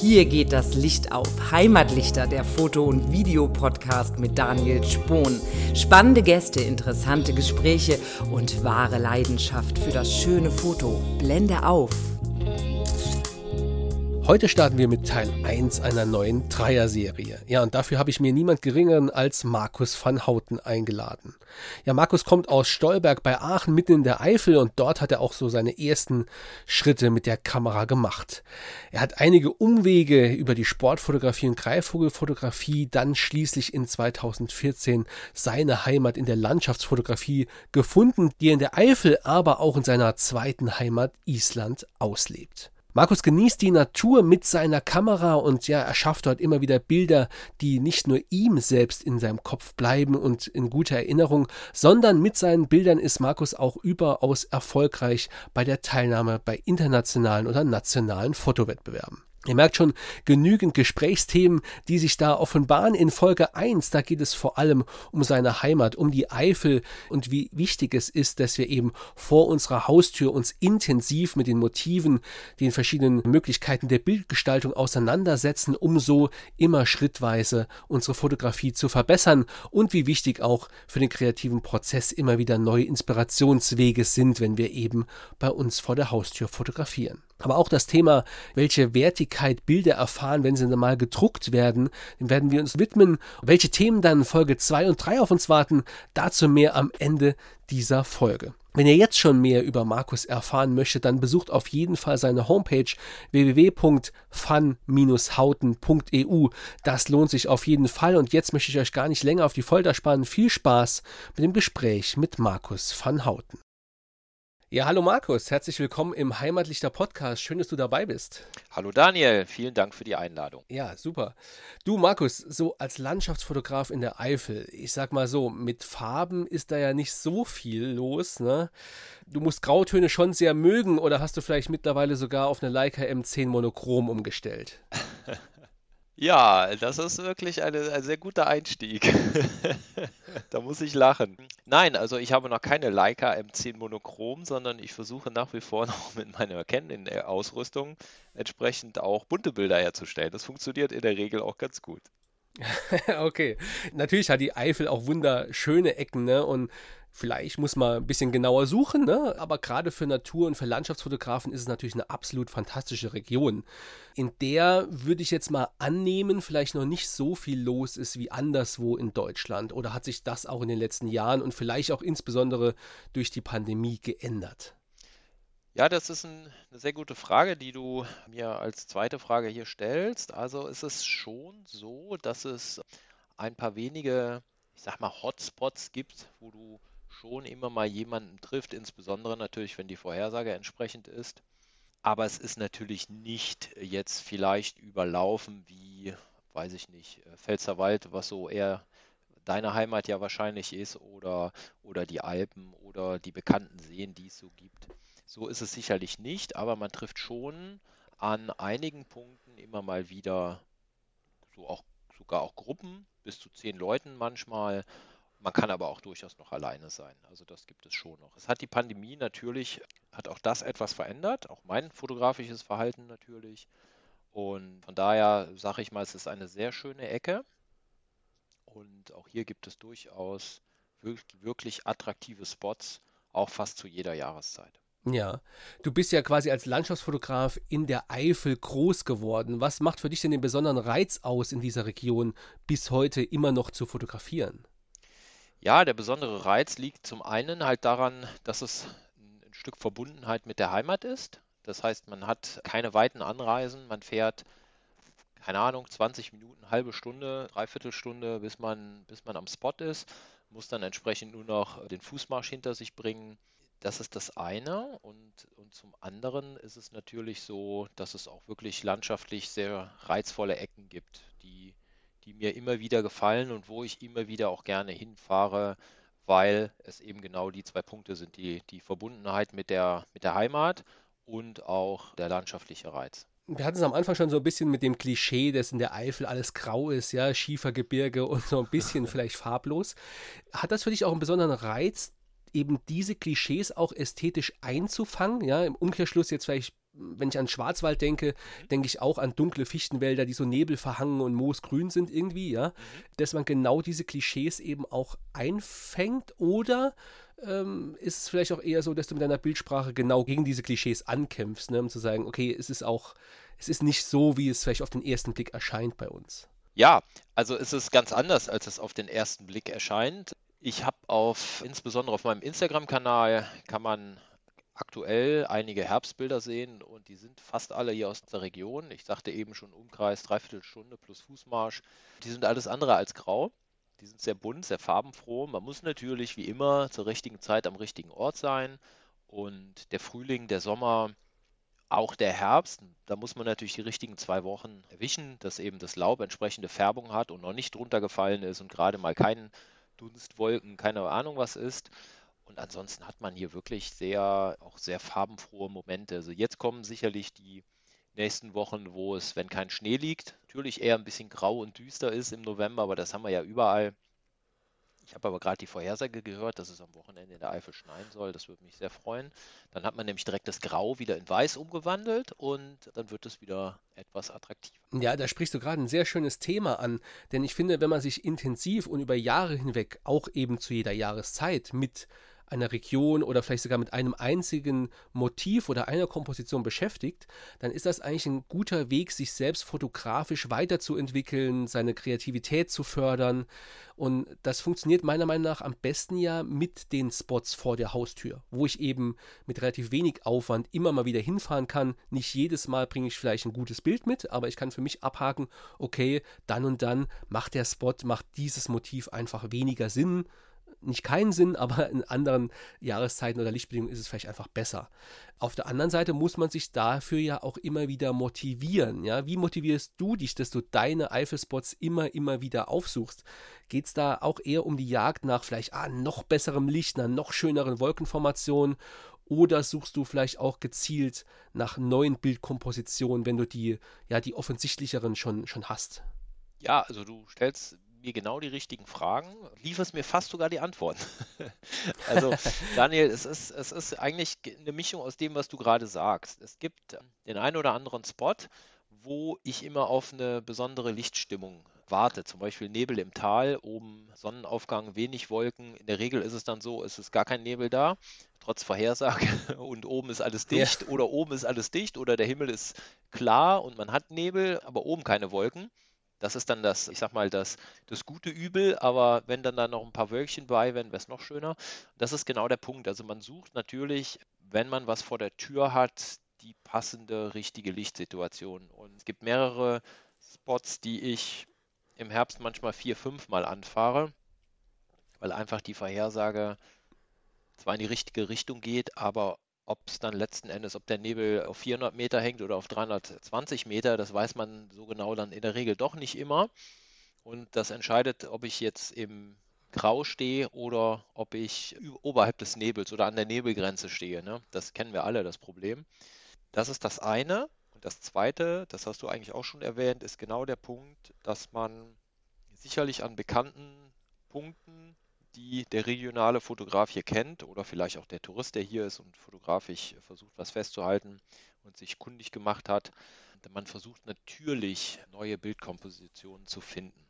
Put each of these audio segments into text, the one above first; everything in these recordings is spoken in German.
Hier geht das Licht auf. Heimatlichter, der Foto- und Videopodcast mit Daniel Spohn. Spannende Gäste, interessante Gespräche und wahre Leidenschaft für das schöne Foto. Blende auf. Heute starten wir mit Teil 1 einer neuen Dreier-Serie. Ja, und dafür habe ich mir niemand geringeren als Markus van Houten eingeladen. Ja, Markus kommt aus Stolberg bei Aachen mitten in der Eifel und dort hat er auch so seine ersten Schritte mit der Kamera gemacht. Er hat einige Umwege über die Sportfotografie und Greifvogelfotografie, dann schließlich in 2014 seine Heimat in der Landschaftsfotografie gefunden, die er in der Eifel, aber auch in seiner zweiten Heimat Island auslebt. Markus genießt die Natur mit seiner Kamera und ja, er schafft dort immer wieder Bilder, die nicht nur ihm selbst in seinem Kopf bleiben und in guter Erinnerung, sondern mit seinen Bildern ist Markus auch überaus erfolgreich bei der Teilnahme bei internationalen oder nationalen Fotowettbewerben. Ihr merkt schon genügend Gesprächsthemen, die sich da offenbaren. In Folge 1, da geht es vor allem um seine Heimat, um die Eifel und wie wichtig es ist, dass wir eben vor unserer Haustür uns intensiv mit den Motiven, den verschiedenen Möglichkeiten der Bildgestaltung auseinandersetzen, um so immer schrittweise unsere Fotografie zu verbessern und wie wichtig auch für den kreativen Prozess immer wieder neue Inspirationswege sind, wenn wir eben bei uns vor der Haustür fotografieren. Aber auch das Thema, welche Wertigkeit Bilder erfahren, wenn sie dann mal gedruckt werden, dem werden wir uns widmen. Welche Themen dann Folge 2 und 3 auf uns warten, dazu mehr am Ende dieser Folge. Wenn ihr jetzt schon mehr über Markus erfahren möchtet, dann besucht auf jeden Fall seine Homepage www.fun-hauten.eu. Das lohnt sich auf jeden Fall und jetzt möchte ich euch gar nicht länger auf die Folter spannen. Viel Spaß mit dem Gespräch mit Markus van Houten. Ja, hallo Markus, herzlich willkommen im Heimatlichter Podcast. Schön, dass du dabei bist. Hallo Daniel, vielen Dank für die Einladung. Ja, super. Du Markus, so als Landschaftsfotograf in der Eifel, ich sag mal so, mit Farben ist da ja nicht so viel los, ne? Du musst Grautöne schon sehr mögen oder hast du vielleicht mittlerweile sogar auf eine Leica M10 Monochrom umgestellt? Ja, das ist wirklich eine, ein sehr guter Einstieg. da muss ich lachen. Nein, also ich habe noch keine Leica M10 Monochrom, sondern ich versuche nach wie vor noch mit meiner Canon-Ausrüstung entsprechend auch bunte Bilder herzustellen. Das funktioniert in der Regel auch ganz gut. okay. Natürlich hat die Eifel auch wunderschöne Ecken, ne? Und Vielleicht muss man ein bisschen genauer suchen, ne? aber gerade für Natur- und für Landschaftsfotografen ist es natürlich eine absolut fantastische Region, in der würde ich jetzt mal annehmen, vielleicht noch nicht so viel los ist wie anderswo in Deutschland. Oder hat sich das auch in den letzten Jahren und vielleicht auch insbesondere durch die Pandemie geändert? Ja, das ist ein, eine sehr gute Frage, die du mir als zweite Frage hier stellst. Also ist es schon so, dass es ein paar wenige, ich sag mal, Hotspots gibt, wo du schon immer mal jemanden trifft, insbesondere natürlich, wenn die Vorhersage entsprechend ist. Aber es ist natürlich nicht jetzt vielleicht überlaufen wie, weiß ich nicht, äh, Pfälzerwald, was so eher deine Heimat ja wahrscheinlich ist, oder, oder die Alpen oder die bekannten Seen, die es so gibt. So ist es sicherlich nicht, aber man trifft schon an einigen Punkten immer mal wieder so auch sogar auch Gruppen, bis zu zehn Leuten manchmal, man kann aber auch durchaus noch alleine sein. Also das gibt es schon noch. Es hat die Pandemie natürlich, hat auch das etwas verändert, auch mein fotografisches Verhalten natürlich. Und von daher sage ich mal, es ist eine sehr schöne Ecke. Und auch hier gibt es durchaus wirklich attraktive Spots, auch fast zu jeder Jahreszeit. Ja, du bist ja quasi als Landschaftsfotograf in der Eifel groß geworden. Was macht für dich denn den besonderen Reiz aus, in dieser Region bis heute immer noch zu fotografieren? Ja, der besondere Reiz liegt zum einen halt daran, dass es ein Stück Verbundenheit mit der Heimat ist. Das heißt, man hat keine weiten Anreisen, man fährt, keine Ahnung, 20 Minuten, halbe Stunde, dreiviertel Stunde, bis man, bis man am Spot ist, muss dann entsprechend nur noch den Fußmarsch hinter sich bringen. Das ist das eine. Und, und zum anderen ist es natürlich so, dass es auch wirklich landschaftlich sehr reizvolle Ecken gibt, die die mir immer wieder gefallen und wo ich immer wieder auch gerne hinfahre, weil es eben genau die zwei Punkte sind, die, die Verbundenheit mit der, mit der Heimat und auch der landschaftliche Reiz. Wir hatten es am Anfang schon so ein bisschen mit dem Klischee, dass in der Eifel alles grau ist, ja, Schiefergebirge und so ein bisschen vielleicht farblos. Hat das für dich auch einen besonderen Reiz, eben diese Klischees auch ästhetisch einzufangen? Ja, im Umkehrschluss jetzt vielleicht wenn ich an Schwarzwald denke, denke ich auch an dunkle Fichtenwälder, die so nebelverhangen und moosgrün sind irgendwie, ja. Mhm. Dass man genau diese Klischees eben auch einfängt oder ähm, ist es vielleicht auch eher so, dass du mit deiner Bildsprache genau gegen diese Klischees ankämpfst, ne, um zu sagen, okay, es ist auch, es ist nicht so, wie es vielleicht auf den ersten Blick erscheint bei uns. Ja, also es ist ganz anders, als es auf den ersten Blick erscheint. Ich habe auf, insbesondere auf meinem Instagram-Kanal, kann man aktuell einige Herbstbilder sehen und die sind fast alle hier aus der Region. Ich sagte eben schon Umkreis, Dreiviertelstunde plus Fußmarsch. Die sind alles andere als grau. Die sind sehr bunt, sehr farbenfroh. Man muss natürlich wie immer zur richtigen Zeit am richtigen Ort sein. Und der Frühling, der Sommer, auch der Herbst, da muss man natürlich die richtigen zwei Wochen erwischen, dass eben das Laub entsprechende Färbung hat und noch nicht drunter gefallen ist und gerade mal kein Dunst, Wolken, keine Ahnung was ist. Und ansonsten hat man hier wirklich sehr, auch sehr farbenfrohe Momente. Also jetzt kommen sicherlich die nächsten Wochen, wo es, wenn kein Schnee liegt, natürlich eher ein bisschen grau und düster ist im November, aber das haben wir ja überall. Ich habe aber gerade die Vorhersage gehört, dass es am Wochenende in der Eifel schneien soll. Das würde mich sehr freuen. Dann hat man nämlich direkt das Grau wieder in Weiß umgewandelt und dann wird es wieder etwas attraktiver. Ja, da sprichst du gerade ein sehr schönes Thema an. Denn ich finde, wenn man sich intensiv und über Jahre hinweg auch eben zu jeder Jahreszeit mit einer Region oder vielleicht sogar mit einem einzigen Motiv oder einer Komposition beschäftigt, dann ist das eigentlich ein guter Weg, sich selbst fotografisch weiterzuentwickeln, seine Kreativität zu fördern. Und das funktioniert meiner Meinung nach am besten ja mit den Spots vor der Haustür, wo ich eben mit relativ wenig Aufwand immer mal wieder hinfahren kann. Nicht jedes Mal bringe ich vielleicht ein gutes Bild mit, aber ich kann für mich abhaken, okay, dann und dann macht der Spot, macht dieses Motiv einfach weniger Sinn nicht keinen Sinn, aber in anderen Jahreszeiten oder Lichtbedingungen ist es vielleicht einfach besser. Auf der anderen Seite muss man sich dafür ja auch immer wieder motivieren. Ja? Wie motivierst du dich, dass du deine Eifelspots immer, immer wieder aufsuchst? Geht es da auch eher um die Jagd nach vielleicht ah, noch besserem Licht, einer noch schöneren Wolkenformation? Oder suchst du vielleicht auch gezielt nach neuen Bildkompositionen, wenn du die, ja, die offensichtlicheren schon, schon hast? Ja, also du stellst mir genau die richtigen Fragen, lieferst mir fast sogar die Antworten. also Daniel, es ist, es ist eigentlich eine Mischung aus dem, was du gerade sagst. Es gibt den einen oder anderen Spot, wo ich immer auf eine besondere Lichtstimmung warte. Zum Beispiel Nebel im Tal, oben Sonnenaufgang, wenig Wolken. In der Regel ist es dann so, es ist gar kein Nebel da, trotz Vorhersage. Und oben ist alles dicht ja. oder oben ist alles dicht oder der Himmel ist klar und man hat Nebel, aber oben keine Wolken. Das ist dann das, ich sag mal, das, das gute Übel, aber wenn dann da noch ein paar Wölkchen bei wären, wäre es noch schöner. Das ist genau der Punkt. Also man sucht natürlich, wenn man was vor der Tür hat, die passende, richtige Lichtsituation. Und es gibt mehrere Spots, die ich im Herbst manchmal vier, fünf Mal anfahre, weil einfach die Vorhersage zwar in die richtige Richtung geht, aber ob es dann letzten Endes, ob der Nebel auf 400 Meter hängt oder auf 320 Meter, das weiß man so genau dann in der Regel doch nicht immer. Und das entscheidet, ob ich jetzt im Grau stehe oder ob ich oberhalb des Nebels oder an der Nebelgrenze stehe. Ne? Das kennen wir alle, das Problem. Das ist das eine. Und das zweite, das hast du eigentlich auch schon erwähnt, ist genau der Punkt, dass man sicherlich an bekannten Punkten die der regionale Fotograf hier kennt oder vielleicht auch der Tourist, der hier ist und fotografisch versucht, was festzuhalten und sich kundig gemacht hat. Man versucht natürlich neue Bildkompositionen zu finden.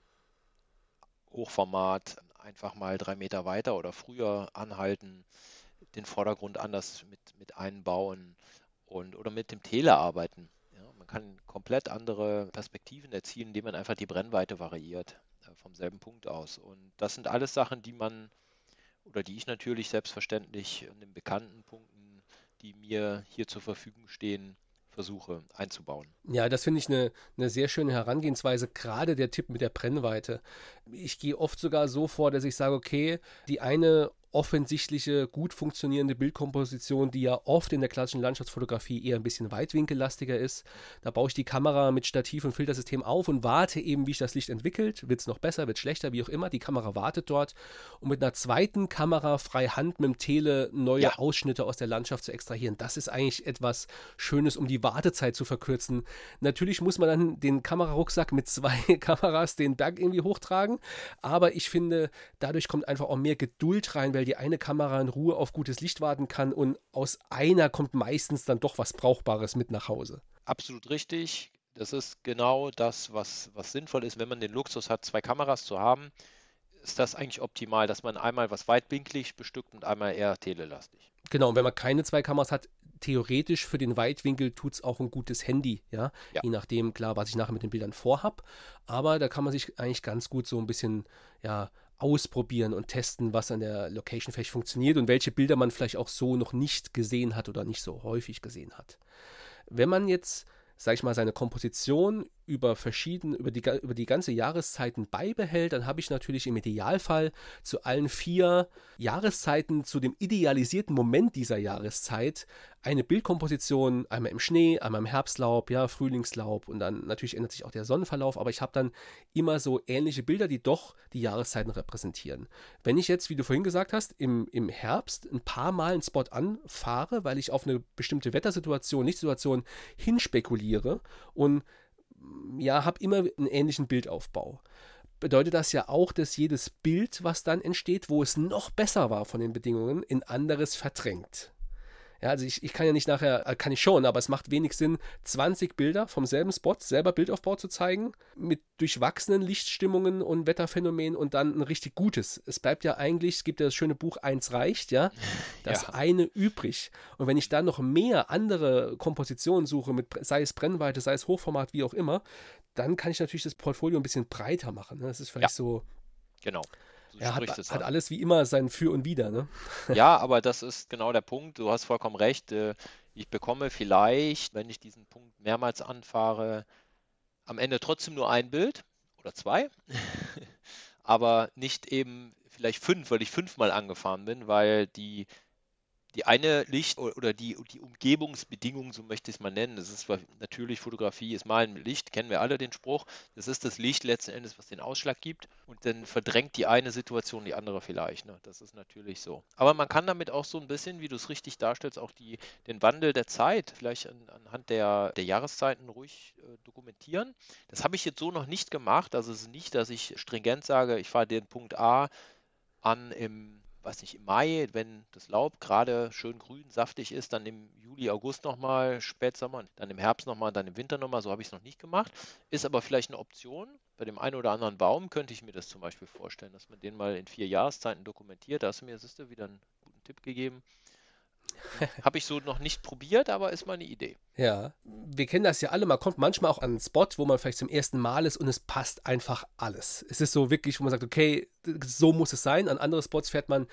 Hochformat, einfach mal drei Meter weiter oder früher anhalten, den Vordergrund anders mit, mit einbauen und oder mit dem Tele arbeiten. Ja, man kann komplett andere Perspektiven erzielen, indem man einfach die Brennweite variiert vom selben Punkt aus. Und das sind alles Sachen, die man oder die ich natürlich selbstverständlich in den bekannten Punkten, die mir hier zur Verfügung stehen, versuche einzubauen. Ja, das finde ich eine, eine sehr schöne Herangehensweise, gerade der Tipp mit der Brennweite. Ich gehe oft sogar so vor, dass ich sage, okay, die eine offensichtliche, gut funktionierende Bildkomposition, die ja oft in der klassischen Landschaftsfotografie eher ein bisschen weitwinkellastiger ist. Da baue ich die Kamera mit Stativ und Filtersystem auf und warte eben, wie sich das Licht entwickelt. Wird es noch besser, wird es schlechter, wie auch immer. Die Kamera wartet dort, um mit einer zweiten Kamera frei Hand mit dem Tele neue ja. Ausschnitte aus der Landschaft zu extrahieren. Das ist eigentlich etwas Schönes, um die Wartezeit zu verkürzen. Natürlich muss man dann den Kamerarucksack mit zwei Kameras den Berg irgendwie hochtragen, aber ich finde, dadurch kommt einfach auch mehr Geduld rein, weil weil die eine Kamera in Ruhe auf gutes Licht warten kann und aus einer kommt meistens dann doch was Brauchbares mit nach Hause. Absolut richtig. Das ist genau das, was, was sinnvoll ist, wenn man den Luxus hat, zwei Kameras zu haben. Ist das eigentlich optimal, dass man einmal was weitwinklig bestückt und einmal eher telelastig? Genau, und wenn man keine zwei Kameras hat, theoretisch für den Weitwinkel tut es auch ein gutes Handy, ja? ja? Je nachdem, klar, was ich nachher mit den Bildern vorhab. Aber da kann man sich eigentlich ganz gut so ein bisschen, ja, ausprobieren und testen, was an der Location vielleicht funktioniert und welche Bilder man vielleicht auch so noch nicht gesehen hat oder nicht so häufig gesehen hat. Wenn man jetzt sage ich mal, seine Komposition über verschiedene, über die, über die ganze Jahreszeiten beibehält, dann habe ich natürlich im Idealfall zu allen vier Jahreszeiten, zu dem idealisierten Moment dieser Jahreszeit, eine Bildkomposition, einmal im Schnee, einmal im Herbstlaub, ja, Frühlingslaub und dann natürlich ändert sich auch der Sonnenverlauf, aber ich habe dann immer so ähnliche Bilder, die doch die Jahreszeiten repräsentieren. Wenn ich jetzt, wie du vorhin gesagt hast, im, im Herbst ein paar Mal einen Spot anfahre, weil ich auf eine bestimmte Wettersituation, Lichtsituation hinspekuliere und ja, habe immer einen ähnlichen Bildaufbau bedeutet das ja auch, dass jedes Bild, was dann entsteht, wo es noch besser war von den Bedingungen, in anderes verdrängt. Ja, also ich, ich kann ja nicht nachher, äh, kann ich schon, aber es macht wenig Sinn, 20 Bilder vom selben Spot, selber Bildaufbau zu zeigen, mit durchwachsenen Lichtstimmungen und Wetterphänomenen und dann ein richtig gutes. Es bleibt ja eigentlich, es gibt ja das schöne Buch Eins reicht, ja, das ja. eine übrig. Und wenn ich dann noch mehr andere Kompositionen suche, mit, sei es Brennweite, sei es Hochformat, wie auch immer, dann kann ich natürlich das Portfolio ein bisschen breiter machen. Ne? Das ist vielleicht ja. so. Genau. Er hat, hat alles wie immer sein Für und Wider, ne? Ja, aber das ist genau der Punkt. Du hast vollkommen recht. Äh, ich bekomme vielleicht, wenn ich diesen Punkt mehrmals anfahre, am Ende trotzdem nur ein Bild oder zwei, aber nicht eben vielleicht fünf, weil ich fünfmal angefahren bin, weil die die eine Licht oder die, die Umgebungsbedingungen, so möchte ich es mal nennen, das ist natürlich Fotografie, ist malen mit Licht, kennen wir alle den Spruch. Das ist das Licht letzten Endes, was den Ausschlag gibt und dann verdrängt die eine Situation die andere vielleicht. Ne? Das ist natürlich so. Aber man kann damit auch so ein bisschen, wie du es richtig darstellst, auch die, den Wandel der Zeit vielleicht an, anhand der, der Jahreszeiten ruhig äh, dokumentieren. Das habe ich jetzt so noch nicht gemacht. Also es ist nicht, dass ich stringent sage, ich fahre den Punkt A an im weiß nicht, im Mai, wenn das Laub gerade schön grün, saftig ist, dann im Juli, August nochmal, Spätsommer, dann im Herbst nochmal, dann im Winter nochmal. So habe ich es noch nicht gemacht. Ist aber vielleicht eine Option. Bei dem einen oder anderen Baum könnte ich mir das zum Beispiel vorstellen, dass man den mal in vier Jahreszeiten dokumentiert. Da hast du mir, siehst du, wieder einen guten Tipp gegeben. Habe ich so noch nicht probiert, aber ist mal eine Idee. Ja, wir kennen das ja alle. Man kommt manchmal auch an einen Spot, wo man vielleicht zum ersten Mal ist und es passt einfach alles. Es ist so wirklich, wo man sagt, okay, so muss es sein. An andere Spots fährt man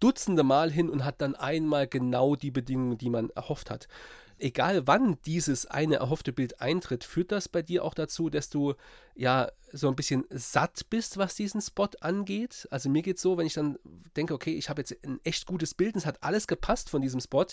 Dutzende Mal hin und hat dann einmal genau die Bedingungen, die man erhofft hat egal wann dieses eine erhoffte Bild eintritt, führt das bei dir auch dazu, dass du ja so ein bisschen satt bist, was diesen Spot angeht? Also mir geht es so, wenn ich dann denke, okay, ich habe jetzt ein echt gutes Bild und es hat alles gepasst von diesem Spot,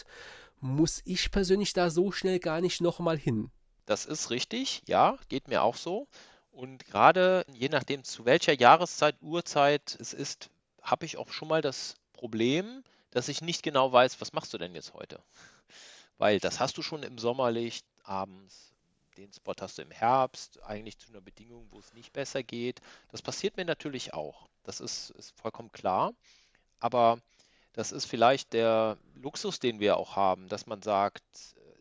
muss ich persönlich da so schnell gar nicht nochmal hin. Das ist richtig, ja, geht mir auch so. Und gerade je nachdem, zu welcher Jahreszeit, Uhrzeit es ist, habe ich auch schon mal das Problem, dass ich nicht genau weiß, was machst du denn jetzt heute? Weil das hast du schon im Sommerlicht abends. Den Spot hast du im Herbst, eigentlich zu einer Bedingung, wo es nicht besser geht. Das passiert mir natürlich auch. Das ist, ist vollkommen klar. Aber das ist vielleicht der Luxus, den wir auch haben, dass man sagt,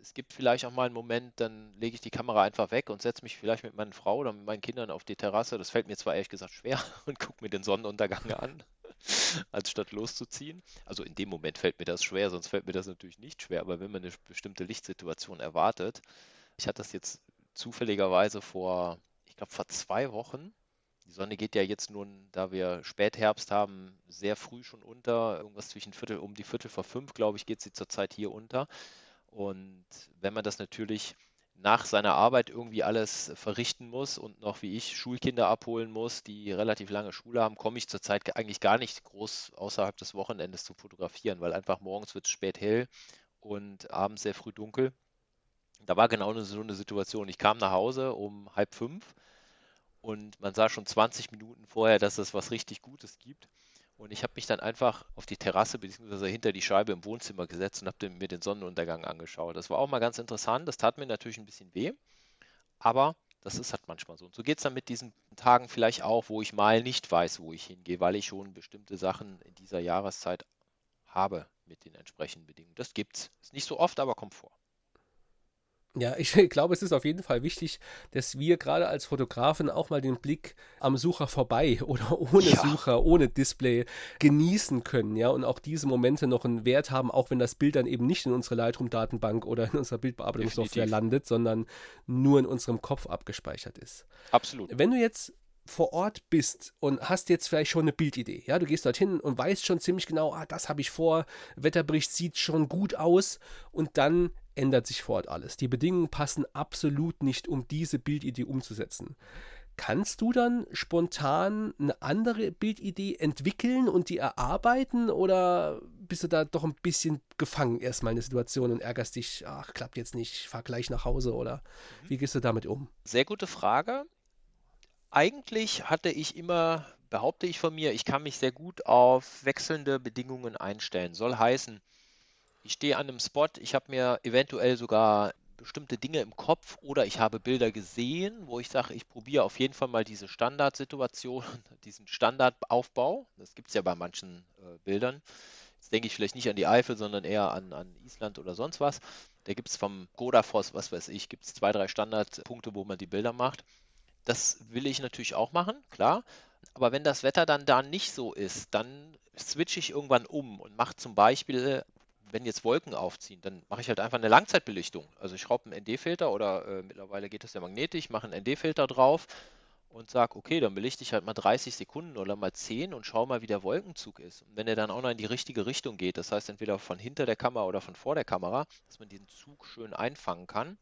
es gibt vielleicht auch mal einen Moment, dann lege ich die Kamera einfach weg und setze mich vielleicht mit meiner Frau oder mit meinen Kindern auf die Terrasse. Das fällt mir zwar ehrlich gesagt schwer und gucke mir den Sonnenuntergang an. als statt loszuziehen. Also in dem Moment fällt mir das schwer, sonst fällt mir das natürlich nicht schwer, aber wenn man eine bestimmte Lichtsituation erwartet, ich hatte das jetzt zufälligerweise vor, ich glaube vor zwei Wochen. Die Sonne geht ja jetzt nun, da wir Spätherbst haben, sehr früh schon unter. Irgendwas zwischen Viertel, um die Viertel vor fünf, glaube ich, geht sie zurzeit hier unter. Und wenn man das natürlich nach seiner Arbeit irgendwie alles verrichten muss und noch wie ich Schulkinder abholen muss, die relativ lange Schule haben, komme ich zurzeit eigentlich gar nicht groß außerhalb des Wochenendes zu fotografieren, weil einfach morgens wird es spät hell und abends sehr früh dunkel. Da war genau so eine Situation. Ich kam nach Hause um halb fünf und man sah schon 20 Minuten vorher, dass es was richtig Gutes gibt. Und ich habe mich dann einfach auf die Terrasse bzw. hinter die Scheibe im Wohnzimmer gesetzt und habe mir den Sonnenuntergang angeschaut. Das war auch mal ganz interessant. Das tat mir natürlich ein bisschen weh, aber das ist halt manchmal so. Und so geht es dann mit diesen Tagen vielleicht auch, wo ich mal nicht weiß, wo ich hingehe, weil ich schon bestimmte Sachen in dieser Jahreszeit habe mit den entsprechenden Bedingungen. Das gibt's. Ist nicht so oft, aber kommt vor. Ja, ich glaube, es ist auf jeden Fall wichtig, dass wir gerade als Fotografen auch mal den Blick am Sucher vorbei oder ohne ja. Sucher, ohne Display genießen können, ja, und auch diese Momente noch einen Wert haben, auch wenn das Bild dann eben nicht in unserer Lightroom-Datenbank oder in unserer Bildbearbeitungssoftware landet, sondern nur in unserem Kopf abgespeichert ist. Absolut. Wenn du jetzt vor Ort bist und hast jetzt vielleicht schon eine Bildidee. Ja, du gehst dorthin und weißt schon ziemlich genau, ah, das habe ich vor, Wetterbericht sieht schon gut aus und dann ändert sich vor Ort alles. Die Bedingungen passen absolut nicht, um diese Bildidee umzusetzen. Kannst du dann spontan eine andere Bildidee entwickeln und die erarbeiten oder bist du da doch ein bisschen gefangen erstmal in der Situation und ärgerst dich, ach, klappt jetzt nicht, fahr gleich nach Hause oder wie gehst du damit um? Sehr gute Frage. Eigentlich hatte ich immer, behaupte ich von mir, ich kann mich sehr gut auf wechselnde Bedingungen einstellen. Soll heißen, ich stehe an einem Spot, ich habe mir eventuell sogar bestimmte Dinge im Kopf oder ich habe Bilder gesehen, wo ich sage, ich probiere auf jeden Fall mal diese Standardsituation, diesen Standardaufbau. Das gibt es ja bei manchen äh, Bildern. Jetzt denke ich vielleicht nicht an die Eifel, sondern eher an, an Island oder sonst was. Da gibt es vom Godafoss, was weiß ich, gibt es zwei, drei Standardpunkte, wo man die Bilder macht. Das will ich natürlich auch machen, klar. Aber wenn das Wetter dann da nicht so ist, dann switche ich irgendwann um und mache zum Beispiel wenn jetzt Wolken aufziehen, dann mache ich halt einfach eine Langzeitbelichtung. Also ich schraube einen ND-Filter oder äh, mittlerweile geht das ja magnetisch, mache einen ND-Filter drauf und sage, okay, dann belichte ich halt mal 30 Sekunden oder mal 10 und schaue mal, wie der Wolkenzug ist. Und wenn er dann auch noch in die richtige Richtung geht, das heißt entweder von hinter der Kamera oder von vor der Kamera, dass man diesen Zug schön einfangen kann,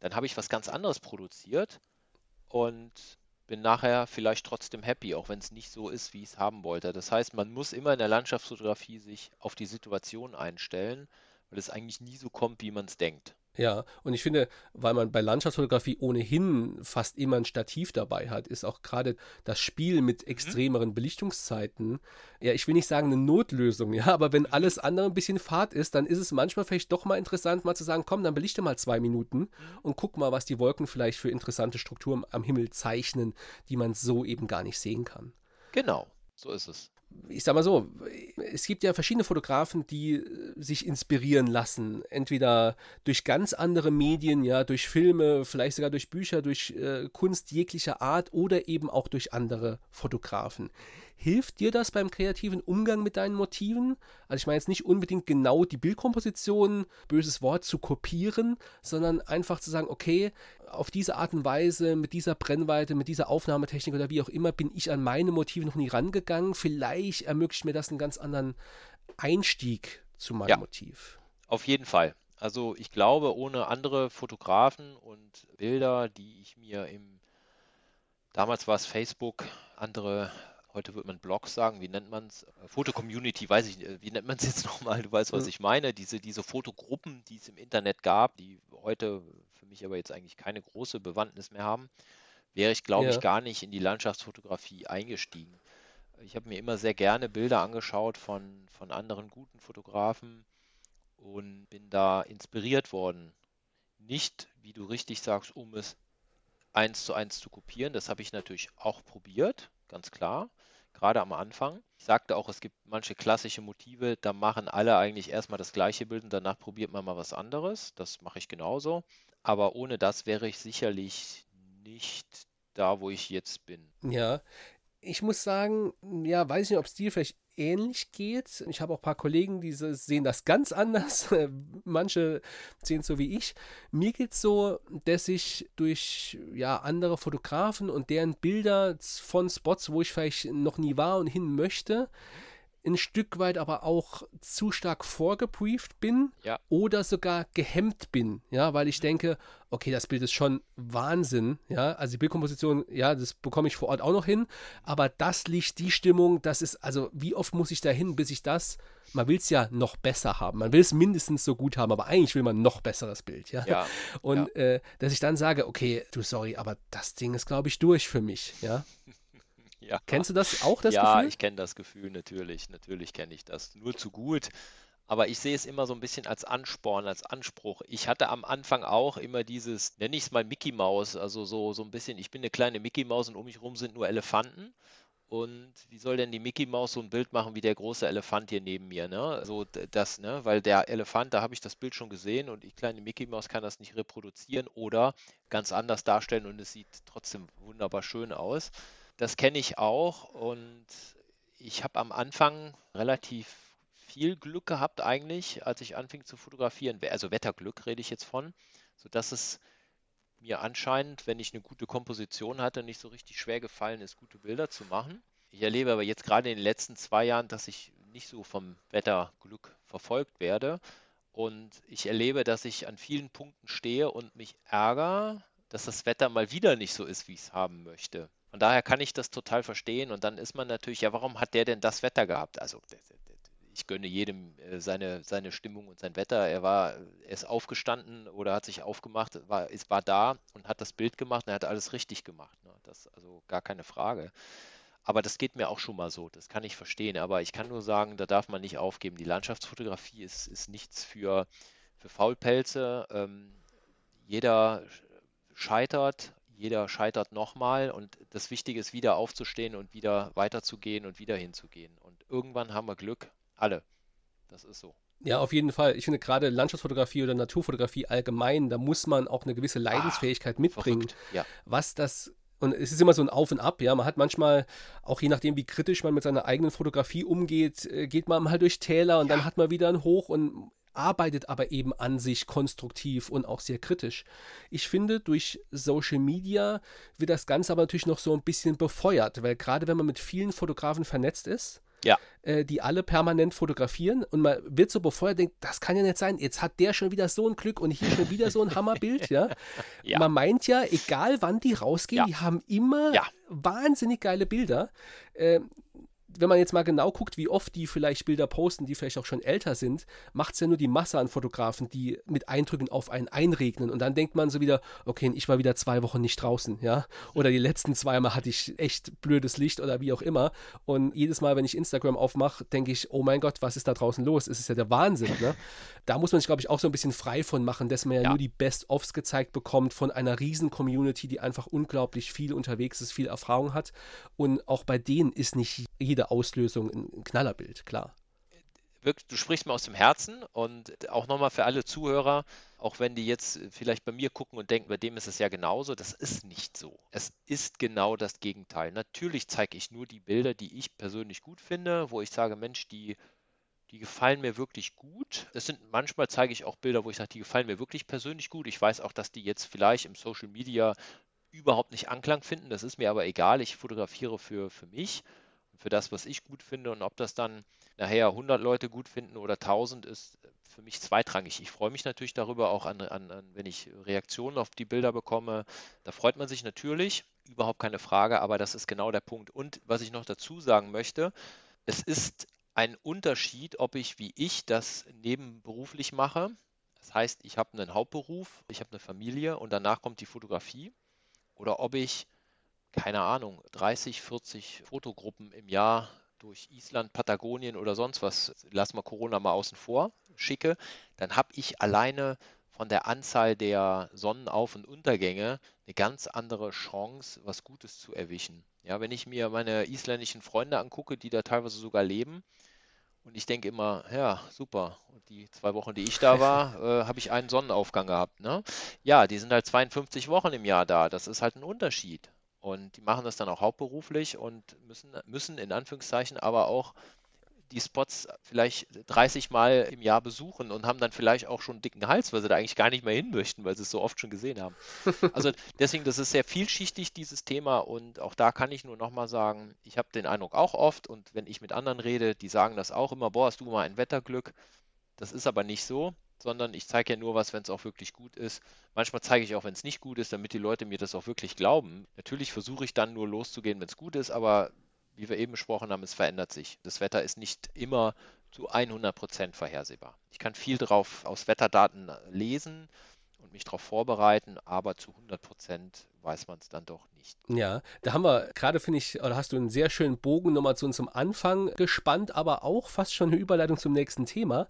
dann habe ich was ganz anderes produziert und bin nachher vielleicht trotzdem happy, auch wenn es nicht so ist, wie ich es haben wollte. Das heißt, man muss immer in der Landschaftsfotografie sich auf die Situation einstellen, weil es eigentlich nie so kommt, wie man es denkt. Ja, und ich finde, weil man bei Landschaftsfotografie ohnehin fast immer ein Stativ dabei hat, ist auch gerade das Spiel mit mhm. extremeren Belichtungszeiten, ja, ich will nicht sagen eine Notlösung, ja, aber wenn alles andere ein bisschen Fahrt ist, dann ist es manchmal vielleicht doch mal interessant, mal zu sagen, komm, dann belichte mal zwei Minuten mhm. und guck mal, was die Wolken vielleicht für interessante Strukturen am Himmel zeichnen, die man so eben gar nicht sehen kann. Genau, so ist es ich sag mal so, es gibt ja verschiedene Fotografen, die äh, sich inspirieren lassen. Entweder durch ganz andere Medien, ja, durch Filme, vielleicht sogar durch Bücher, durch äh, Kunst jeglicher Art oder eben auch durch andere Fotografen. Hilft dir das beim kreativen Umgang mit deinen Motiven? Also ich meine jetzt nicht unbedingt genau die Bildkomposition, böses Wort, zu kopieren, sondern einfach zu sagen, okay, auf diese Art und Weise, mit dieser Brennweite, mit dieser Aufnahmetechnik oder wie auch immer, bin ich an meine Motive noch nie rangegangen. Vielleicht ermöglicht mir das einen ganz anderen Einstieg zu meinem ja, Motiv. Auf jeden Fall. Also ich glaube, ohne andere Fotografen und Bilder, die ich mir im, damals war es Facebook, andere heute würde man Blogs sagen, wie nennt man es? Äh, Foto-Community, weiß ich nicht, wie nennt man es jetzt nochmal? Du weißt, was ich meine. Diese, diese Fotogruppen, die es im Internet gab, die heute für mich aber jetzt eigentlich keine große Bewandtnis mehr haben, wäre ich, glaube ja. ich, gar nicht in die Landschaftsfotografie eingestiegen. Ich habe mir immer sehr gerne Bilder angeschaut von, von anderen guten Fotografen und bin da inspiriert worden. Nicht, wie du richtig sagst, um es eins zu eins zu kopieren. Das habe ich natürlich auch probiert, ganz klar gerade am Anfang. Ich sagte auch, es gibt manche klassische Motive, da machen alle eigentlich erstmal das gleiche Bild und danach probiert man mal was anderes. Das mache ich genauso. Aber ohne das wäre ich sicherlich nicht da, wo ich jetzt bin. Ja, ich muss sagen, ja, weiß nicht, ob dir vielleicht ähnlich geht. Ich habe auch ein paar Kollegen, die sehen das ganz anders. Manche sehen es so wie ich. Mir geht es so, dass ich durch ja, andere Fotografen und deren Bilder von Spots, wo ich vielleicht noch nie war und hin möchte, ein Stück weit aber auch zu stark vorgebrieft bin ja. oder sogar gehemmt bin, ja, weil ich denke, okay, das Bild ist schon Wahnsinn, ja, also die Bildkomposition, ja, das bekomme ich vor Ort auch noch hin, aber das liegt die Stimmung, das ist, also wie oft muss ich da hin, bis ich das, man will es ja noch besser haben, man will es mindestens so gut haben, aber eigentlich will man noch besseres Bild, ja, ja. und ja. Äh, dass ich dann sage, okay, du, sorry, aber das Ding ist, glaube ich, durch für mich, ja. Ja. Kennst du das auch, das ja, Gefühl? Ja, ich kenne das Gefühl natürlich. Natürlich kenne ich das. Nur zu gut. Aber ich sehe es immer so ein bisschen als Ansporn, als Anspruch. Ich hatte am Anfang auch immer dieses, nenne ich es mal Mickey Maus, also so, so ein bisschen, ich bin eine kleine Mickey Maus und um mich herum sind nur Elefanten. und wie soll denn die Mickey Maus so ein Bild machen wie der große Elefant hier neben mir, ne? So das, ne? Weil der Elefant, da habe ich das Bild schon gesehen und die kleine Mickey Maus kann das nicht reproduzieren oder ganz anders darstellen und es sieht trotzdem wunderbar schön aus. Das kenne ich auch und ich habe am Anfang relativ viel Glück gehabt eigentlich, als ich anfing zu fotografieren. Also Wetterglück rede ich jetzt von, sodass es mir anscheinend, wenn ich eine gute Komposition hatte, nicht so richtig schwer gefallen ist, gute Bilder zu machen. Ich erlebe aber jetzt gerade in den letzten zwei Jahren, dass ich nicht so vom Wetterglück verfolgt werde. Und ich erlebe, dass ich an vielen Punkten stehe und mich ärgere, dass das Wetter mal wieder nicht so ist, wie ich es haben möchte. Von daher kann ich das total verstehen. Und dann ist man natürlich, ja, warum hat der denn das Wetter gehabt? Also ich gönne jedem äh, seine, seine Stimmung und sein Wetter. Er war, er ist aufgestanden oder hat sich aufgemacht, war, ist, war da und hat das Bild gemacht und er hat alles richtig gemacht. Ne? Das also gar keine Frage. Aber das geht mir auch schon mal so, das kann ich verstehen. Aber ich kann nur sagen, da darf man nicht aufgeben. Die Landschaftsfotografie ist, ist nichts für, für Faulpelze. Ähm, jeder scheitert, jeder scheitert nochmal und das Wichtige ist, wieder aufzustehen und wieder weiterzugehen und wieder hinzugehen. Und irgendwann haben wir Glück alle. Das ist so. Ja, auf jeden Fall. Ich finde gerade Landschaftsfotografie oder Naturfotografie allgemein, da muss man auch eine gewisse Leidensfähigkeit ah, mitbringen. Ja. Was das und es ist immer so ein Auf und Ab, ja. Man hat manchmal, auch je nachdem, wie kritisch man mit seiner eigenen Fotografie umgeht, äh, geht man mal durch Täler und ja. dann hat man wieder ein Hoch und arbeitet aber eben an sich konstruktiv und auch sehr kritisch. Ich finde, durch Social Media wird das Ganze aber natürlich noch so ein bisschen befeuert, weil gerade wenn man mit vielen Fotografen vernetzt ist, ja. äh, die alle permanent fotografieren und man wird so bevor er denkt, das kann ja nicht sein, jetzt hat der schon wieder so ein Glück und hier schon wieder so ein Hammerbild, ja? ja. Man meint ja, egal wann die rausgehen, ja. die haben immer wahnsinnig geile Bilder. Äh, wenn man jetzt mal genau guckt, wie oft die vielleicht Bilder posten, die vielleicht auch schon älter sind, macht es ja nur die Masse an Fotografen, die mit Eindrücken auf einen einregnen. Und dann denkt man so wieder, okay, ich war wieder zwei Wochen nicht draußen, ja. Oder die letzten zweimal hatte ich echt blödes Licht oder wie auch immer. Und jedes Mal, wenn ich Instagram aufmache, denke ich, oh mein Gott, was ist da draußen los? Es ist ja der Wahnsinn, ne? Da muss man sich, glaube ich, auch so ein bisschen frei von machen, dass man ja, ja. nur die Best-ofs gezeigt bekommt von einer riesen Community, die einfach unglaublich viel unterwegs ist, viel Erfahrung hat. Und auch bei denen ist nicht jeder jede Auslösung ein Knallerbild, klar. du sprichst mir aus dem Herzen und auch nochmal für alle Zuhörer, auch wenn die jetzt vielleicht bei mir gucken und denken, bei dem ist es ja genauso, das ist nicht so. Es ist genau das Gegenteil. Natürlich zeige ich nur die Bilder, die ich persönlich gut finde, wo ich sage, Mensch, die, die gefallen mir wirklich gut. Es sind manchmal zeige ich auch Bilder, wo ich sage, die gefallen mir wirklich persönlich gut. Ich weiß auch, dass die jetzt vielleicht im Social Media überhaupt nicht Anklang finden. Das ist mir aber egal. Ich fotografiere für, für mich für das, was ich gut finde. Und ob das dann nachher 100 Leute gut finden oder 1000, ist für mich zweitrangig. Ich freue mich natürlich darüber auch an, an, an, wenn ich Reaktionen auf die Bilder bekomme. Da freut man sich natürlich, überhaupt keine Frage, aber das ist genau der Punkt. Und was ich noch dazu sagen möchte, es ist ein Unterschied, ob ich wie ich das nebenberuflich mache. Das heißt, ich habe einen Hauptberuf, ich habe eine Familie und danach kommt die Fotografie. Oder ob ich keine Ahnung, 30, 40 Fotogruppen im Jahr durch Island, Patagonien oder sonst was, lass mal Corona mal außen vor, schicke, dann habe ich alleine von der Anzahl der Sonnenauf- und Untergänge eine ganz andere Chance, was Gutes zu erwischen. Ja, wenn ich mir meine isländischen Freunde angucke, die da teilweise sogar leben, und ich denke immer, ja, super. Und die zwei Wochen, die ich da war, äh, habe ich einen Sonnenaufgang gehabt. Ne? Ja, die sind halt 52 Wochen im Jahr da. Das ist halt ein Unterschied. Und die machen das dann auch hauptberuflich und müssen, müssen in Anführungszeichen aber auch die Spots vielleicht 30 Mal im Jahr besuchen und haben dann vielleicht auch schon einen dicken Hals, weil sie da eigentlich gar nicht mehr hin möchten, weil sie es so oft schon gesehen haben. Also deswegen, das ist sehr vielschichtig, dieses Thema. Und auch da kann ich nur nochmal sagen, ich habe den Eindruck auch oft und wenn ich mit anderen rede, die sagen das auch immer, boah, hast du mal ein Wetterglück. Das ist aber nicht so sondern ich zeige ja nur was, wenn es auch wirklich gut ist. Manchmal zeige ich auch, wenn es nicht gut ist, damit die Leute mir das auch wirklich glauben. Natürlich versuche ich dann nur loszugehen, wenn es gut ist, aber wie wir eben besprochen haben, es verändert sich. Das Wetter ist nicht immer zu 100 Prozent vorhersehbar. Ich kann viel drauf aus Wetterdaten lesen und mich darauf vorbereiten, aber zu 100 Prozent weiß man es dann doch nicht. Ja, da haben wir gerade, finde ich, oder hast du einen sehr schönen Bogen nochmal zu unserem Anfang gespannt, aber auch fast schon eine Überleitung zum nächsten Thema.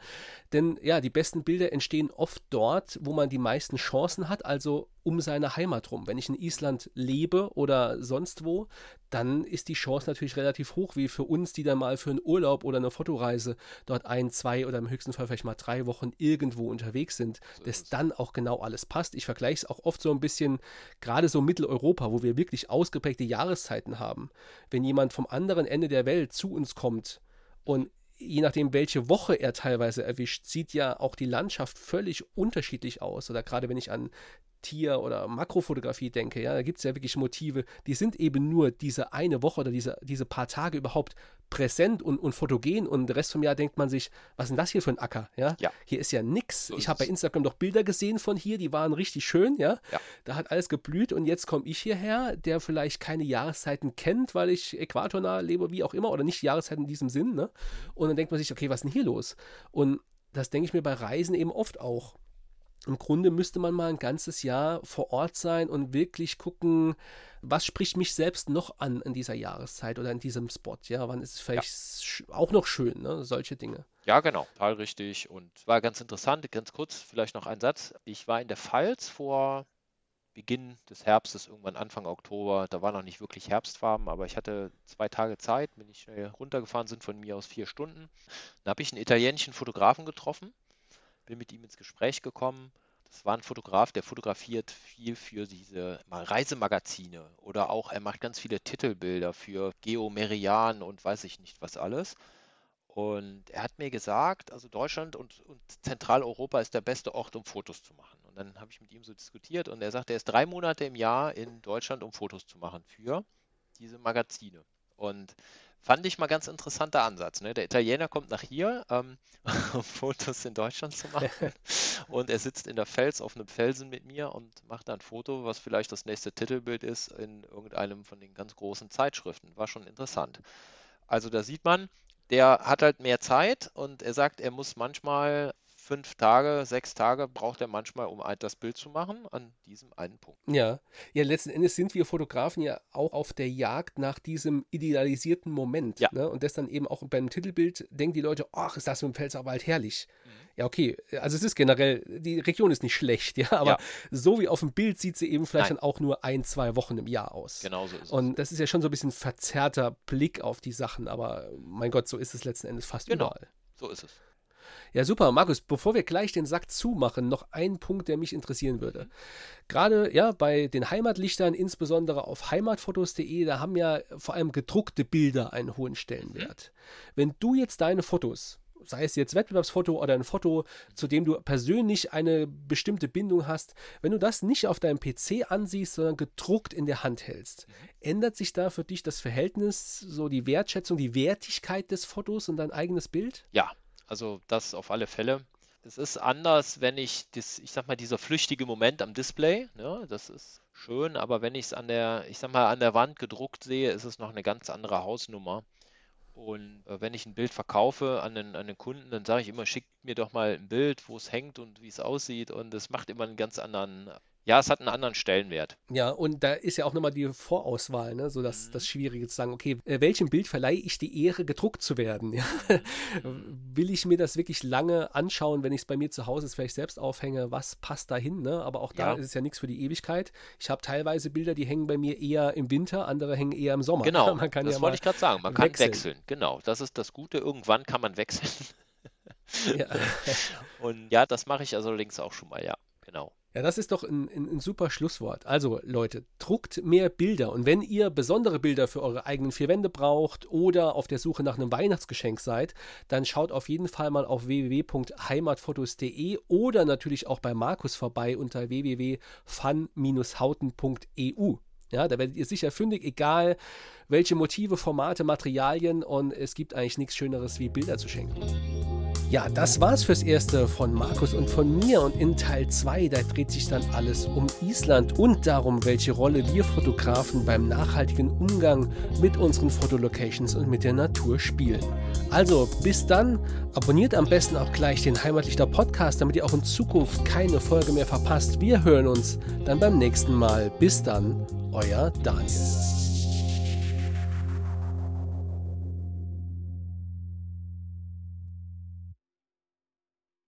Denn ja, die besten Bilder entstehen oft dort, wo man die meisten Chancen hat, also um seine Heimat rum. Wenn ich in Island lebe oder sonst wo, dann ist die Chance natürlich relativ hoch, wie für uns, die dann mal für einen Urlaub oder eine Fotoreise dort ein, zwei oder im höchsten Fall vielleicht mal drei Wochen irgendwo unterwegs sind, so dass dann auch genau alles passt. Ich vergleiche es auch oft so ein bisschen, gerade so Mitteleuropa, wo wir wirklich ausgeprägte Jahreszeiten haben. Wenn jemand vom anderen Ende der Welt zu uns kommt und je nachdem, welche Woche er teilweise erwischt, sieht ja auch die Landschaft völlig unterschiedlich aus. Oder gerade wenn ich an Tier- oder Makrofotografie denke, ja, da gibt es ja wirklich Motive, die sind eben nur diese eine Woche oder diese, diese paar Tage überhaupt präsent und, und fotogen und den Rest vom Jahr denkt man sich, was ist denn das hier für ein Acker? Ja, ja. hier ist ja nix. So ich habe bei Instagram doch Bilder gesehen von hier, die waren richtig schön, ja. ja. Da hat alles geblüht und jetzt komme ich hierher, der vielleicht keine Jahreszeiten kennt, weil ich äquatornah lebe, wie auch immer, oder nicht Jahreszeiten in diesem Sinn, ne? Und dann denkt man sich, okay, was ist denn hier los? Und das denke ich mir bei Reisen eben oft auch im Grunde müsste man mal ein ganzes Jahr vor Ort sein und wirklich gucken, was spricht mich selbst noch an in dieser Jahreszeit oder in diesem Spot. Ja, wann ist es vielleicht ja. auch noch schön, ne? solche Dinge. Ja, genau, total richtig. Und war ganz interessant, ganz kurz, vielleicht noch ein Satz. Ich war in der Pfalz vor Beginn des Herbstes, irgendwann Anfang Oktober. Da war noch nicht wirklich Herbstfarben, aber ich hatte zwei Tage Zeit, bin ich schnell runtergefahren, sind von mir aus vier Stunden. Dann habe ich einen italienischen Fotografen getroffen bin mit ihm ins Gespräch gekommen. Das war ein Fotograf, der fotografiert viel für diese Reisemagazine oder auch er macht ganz viele Titelbilder für Geomerian und weiß ich nicht was alles. Und er hat mir gesagt, also Deutschland und, und, Zentraleuropa ist der beste Ort, um Fotos zu machen. Und dann habe ich mit ihm so diskutiert und er sagt, er ist drei Monate im Jahr in Deutschland, um Fotos zu machen für diese Magazine. Und Fand ich mal ganz interessanter Ansatz. Ne? Der Italiener kommt nach hier, ähm, um Fotos in Deutschland zu machen. und er sitzt in der Fels auf einem Felsen mit mir und macht ein Foto, was vielleicht das nächste Titelbild ist in irgendeinem von den ganz großen Zeitschriften. War schon interessant. Also da sieht man, der hat halt mehr Zeit und er sagt, er muss manchmal fünf Tage, sechs Tage braucht er manchmal, um das Bild zu machen, an diesem einen Punkt. Ja, ja, letzten Endes sind wir Fotografen ja auch auf der Jagd nach diesem idealisierten Moment. Ja. Ne? Und das dann eben auch beim Titelbild denken die Leute, ach, ist das mit dem Pfälzerwald herrlich. Mhm. Ja, okay, also es ist generell, die Region ist nicht schlecht, ja, aber ja. so wie auf dem Bild sieht sie eben vielleicht Nein. dann auch nur ein, zwei Wochen im Jahr aus. Genau so ist es. Und das ist ja schon so ein bisschen verzerrter Blick auf die Sachen, aber mein Gott, so ist es letzten Endes fast genau. überall. So ist es. Ja, super. Markus, bevor wir gleich den Sack zumachen, noch ein Punkt, der mich interessieren würde. Gerade ja, bei den Heimatlichtern, insbesondere auf heimatfotos.de, da haben ja vor allem gedruckte Bilder einen hohen Stellenwert. Wenn du jetzt deine Fotos sei es jetzt Wettbewerbsfoto oder ein Foto, zu dem du persönlich eine bestimmte Bindung hast, wenn du das nicht auf deinem PC ansiehst, sondern gedruckt in der Hand hältst, mhm. ändert sich da für dich das Verhältnis, so die Wertschätzung, die Wertigkeit des Fotos und dein eigenes Bild? Ja, also das auf alle Fälle. Es ist anders, wenn ich das, ich sag mal, dieser flüchtige Moment am Display, ne, das ist schön, aber wenn ich es an der, ich sag mal, an der Wand gedruckt sehe, ist es noch eine ganz andere Hausnummer. Und äh, wenn ich ein Bild verkaufe an den, an den Kunden, dann sage ich immer, schickt mir doch mal ein Bild, wo es hängt und wie es aussieht. Und es macht immer einen ganz anderen ja, es hat einen anderen Stellenwert. Ja, und da ist ja auch nochmal die Vorauswahl, ne? so das, mhm. das Schwierige zu sagen, okay, äh, welchem Bild verleihe ich die Ehre, gedruckt zu werden? Ja? Mhm. Will ich mir das wirklich lange anschauen, wenn ich es bei mir zu Hause vielleicht selbst aufhänge, was passt dahin? Ne? Aber auch da ja. ist es ja nichts für die Ewigkeit. Ich habe teilweise Bilder, die hängen bei mir eher im Winter, andere hängen eher im Sommer. Genau, das ja wollte ich gerade sagen. Man wechseln. kann wechseln. Genau, das ist das Gute. Irgendwann kann man wechseln. ja. Und ja, das mache ich also links auch schon mal, ja, genau. Ja, das ist doch ein, ein, ein, super Schlusswort. Also Leute, druckt mehr Bilder und wenn ihr besondere Bilder für eure eigenen vier Wände braucht oder auf der Suche nach einem Weihnachtsgeschenk seid, dann schaut auf jeden Fall mal auf www.heimatfotos.de oder natürlich auch bei Markus vorbei unter www.fun-hauten.eu. Ja, da werdet ihr sicher fündig, egal welche Motive, Formate, Materialien und es gibt eigentlich nichts Schöneres wie Bilder zu schenken. Ja, das war's fürs Erste von Markus und von mir. Und in Teil 2, da dreht sich dann alles um Island und darum, welche Rolle wir Fotografen beim nachhaltigen Umgang mit unseren Fotolocations und mit der Natur spielen. Also, bis dann. Abonniert am besten auch gleich den Heimatlichter Podcast, damit ihr auch in Zukunft keine Folge mehr verpasst. Wir hören uns dann beim nächsten Mal. Bis dann, euer Daniel.